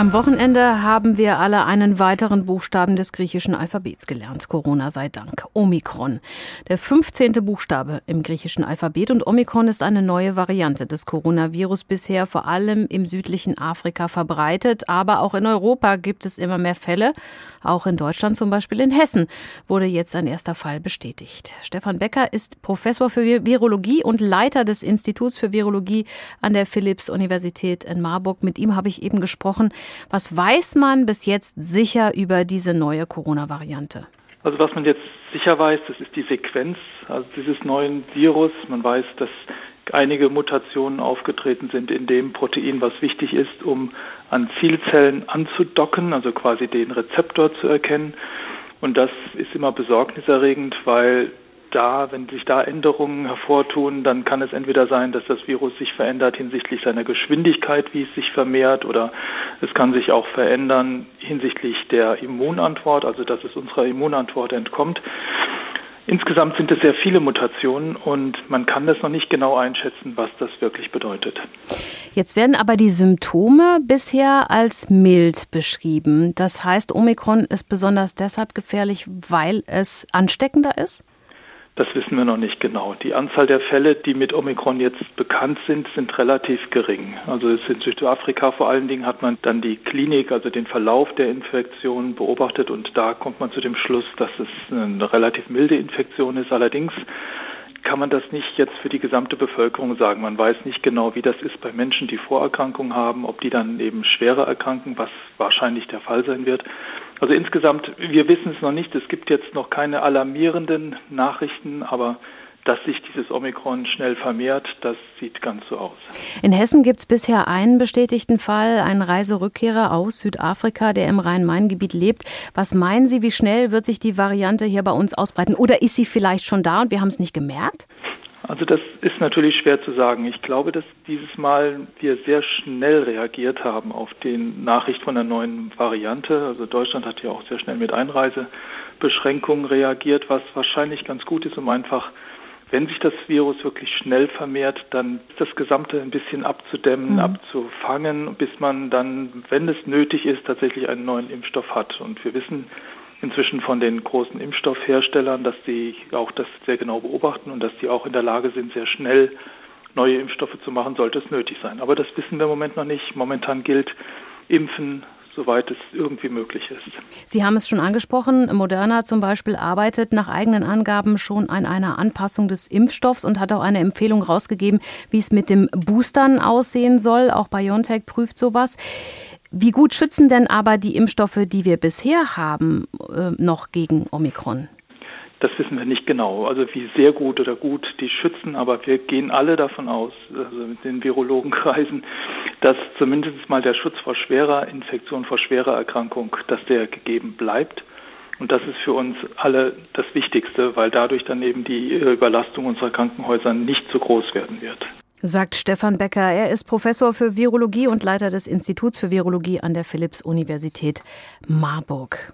Am Wochenende haben wir alle einen weiteren Buchstaben des griechischen Alphabets gelernt. Corona sei Dank. Omikron. Der 15. Buchstabe im griechischen Alphabet und Omikron ist eine neue Variante des Coronavirus bisher vor allem im südlichen Afrika verbreitet. Aber auch in Europa gibt es immer mehr Fälle. Auch in Deutschland, zum Beispiel in Hessen, wurde jetzt ein erster Fall bestätigt. Stefan Becker ist Professor für Virologie und Leiter des Instituts für Virologie an der Philipps-Universität in Marburg. Mit ihm habe ich eben gesprochen. Was weiß man bis jetzt sicher über diese neue Corona-Variante? Also was man jetzt sicher weiß, das ist die Sequenz also dieses neuen Virus. Man weiß, dass einige Mutationen aufgetreten sind in dem Protein, was wichtig ist, um an Zielzellen anzudocken, also quasi den Rezeptor zu erkennen. Und das ist immer besorgniserregend, weil da, wenn sich da Änderungen hervortun, dann kann es entweder sein, dass das Virus sich verändert hinsichtlich seiner Geschwindigkeit, wie es sich vermehrt, oder es kann sich auch verändern hinsichtlich der Immunantwort, also dass es unserer Immunantwort entkommt. Insgesamt sind es sehr viele Mutationen und man kann das noch nicht genau einschätzen, was das wirklich bedeutet. Jetzt werden aber die Symptome bisher als mild beschrieben. Das heißt, Omikron ist besonders deshalb gefährlich, weil es ansteckender ist? Das wissen wir noch nicht genau. Die Anzahl der Fälle, die mit Omikron jetzt bekannt sind, sind relativ gering. Also in Südafrika vor allen Dingen hat man dann die Klinik, also den Verlauf der Infektion beobachtet und da kommt man zu dem Schluss, dass es eine relativ milde Infektion ist. Allerdings kann man das nicht jetzt für die gesamte Bevölkerung sagen. Man weiß nicht genau, wie das ist bei Menschen, die Vorerkrankungen haben, ob die dann eben schwerer erkranken, was wahrscheinlich der Fall sein wird. Also insgesamt, wir wissen es noch nicht. Es gibt jetzt noch keine alarmierenden Nachrichten, aber dass sich dieses Omikron schnell vermehrt, das sieht ganz so aus. In Hessen gibt es bisher einen bestätigten Fall, einen Reiserückkehrer aus Südafrika, der im Rhein-Main-Gebiet lebt. Was meinen Sie, wie schnell wird sich die Variante hier bei uns ausbreiten? Oder ist sie vielleicht schon da und wir haben es nicht gemerkt? Also das ist natürlich schwer zu sagen. Ich glaube, dass dieses Mal wir sehr schnell reagiert haben auf die Nachricht von der neuen Variante. Also Deutschland hat ja auch sehr schnell mit Einreisebeschränkungen reagiert, was wahrscheinlich ganz gut ist, um einfach, wenn sich das Virus wirklich schnell vermehrt, dann das Gesamte ein bisschen abzudämmen, mhm. abzufangen, bis man dann, wenn es nötig ist, tatsächlich einen neuen Impfstoff hat. Und wir wissen, inzwischen von den großen Impfstoffherstellern, dass die auch das sehr genau beobachten und dass die auch in der Lage sind, sehr schnell neue Impfstoffe zu machen, sollte es nötig sein. Aber das wissen wir im Moment noch nicht. Momentan gilt Impfen soweit es irgendwie möglich ist. Sie haben es schon angesprochen, Moderna zum Beispiel arbeitet nach eigenen Angaben schon an einer Anpassung des Impfstoffs und hat auch eine Empfehlung rausgegeben, wie es mit dem Boostern aussehen soll. Auch BioNTech prüft sowas. Wie gut schützen denn aber die Impfstoffe, die wir bisher haben, äh, noch gegen Omikron? Das wissen wir nicht genau. Also wie sehr gut oder gut die schützen, aber wir gehen alle davon aus, also mit den Virologenkreisen, dass zumindest mal der Schutz vor schwerer Infektion, vor schwerer Erkrankung, dass der gegeben bleibt. Und das ist für uns alle das Wichtigste, weil dadurch dann eben die Überlastung unserer Krankenhäuser nicht so groß werden wird sagt Stefan Becker. Er ist Professor für Virologie und Leiter des Instituts für Virologie an der Philipps-Universität Marburg.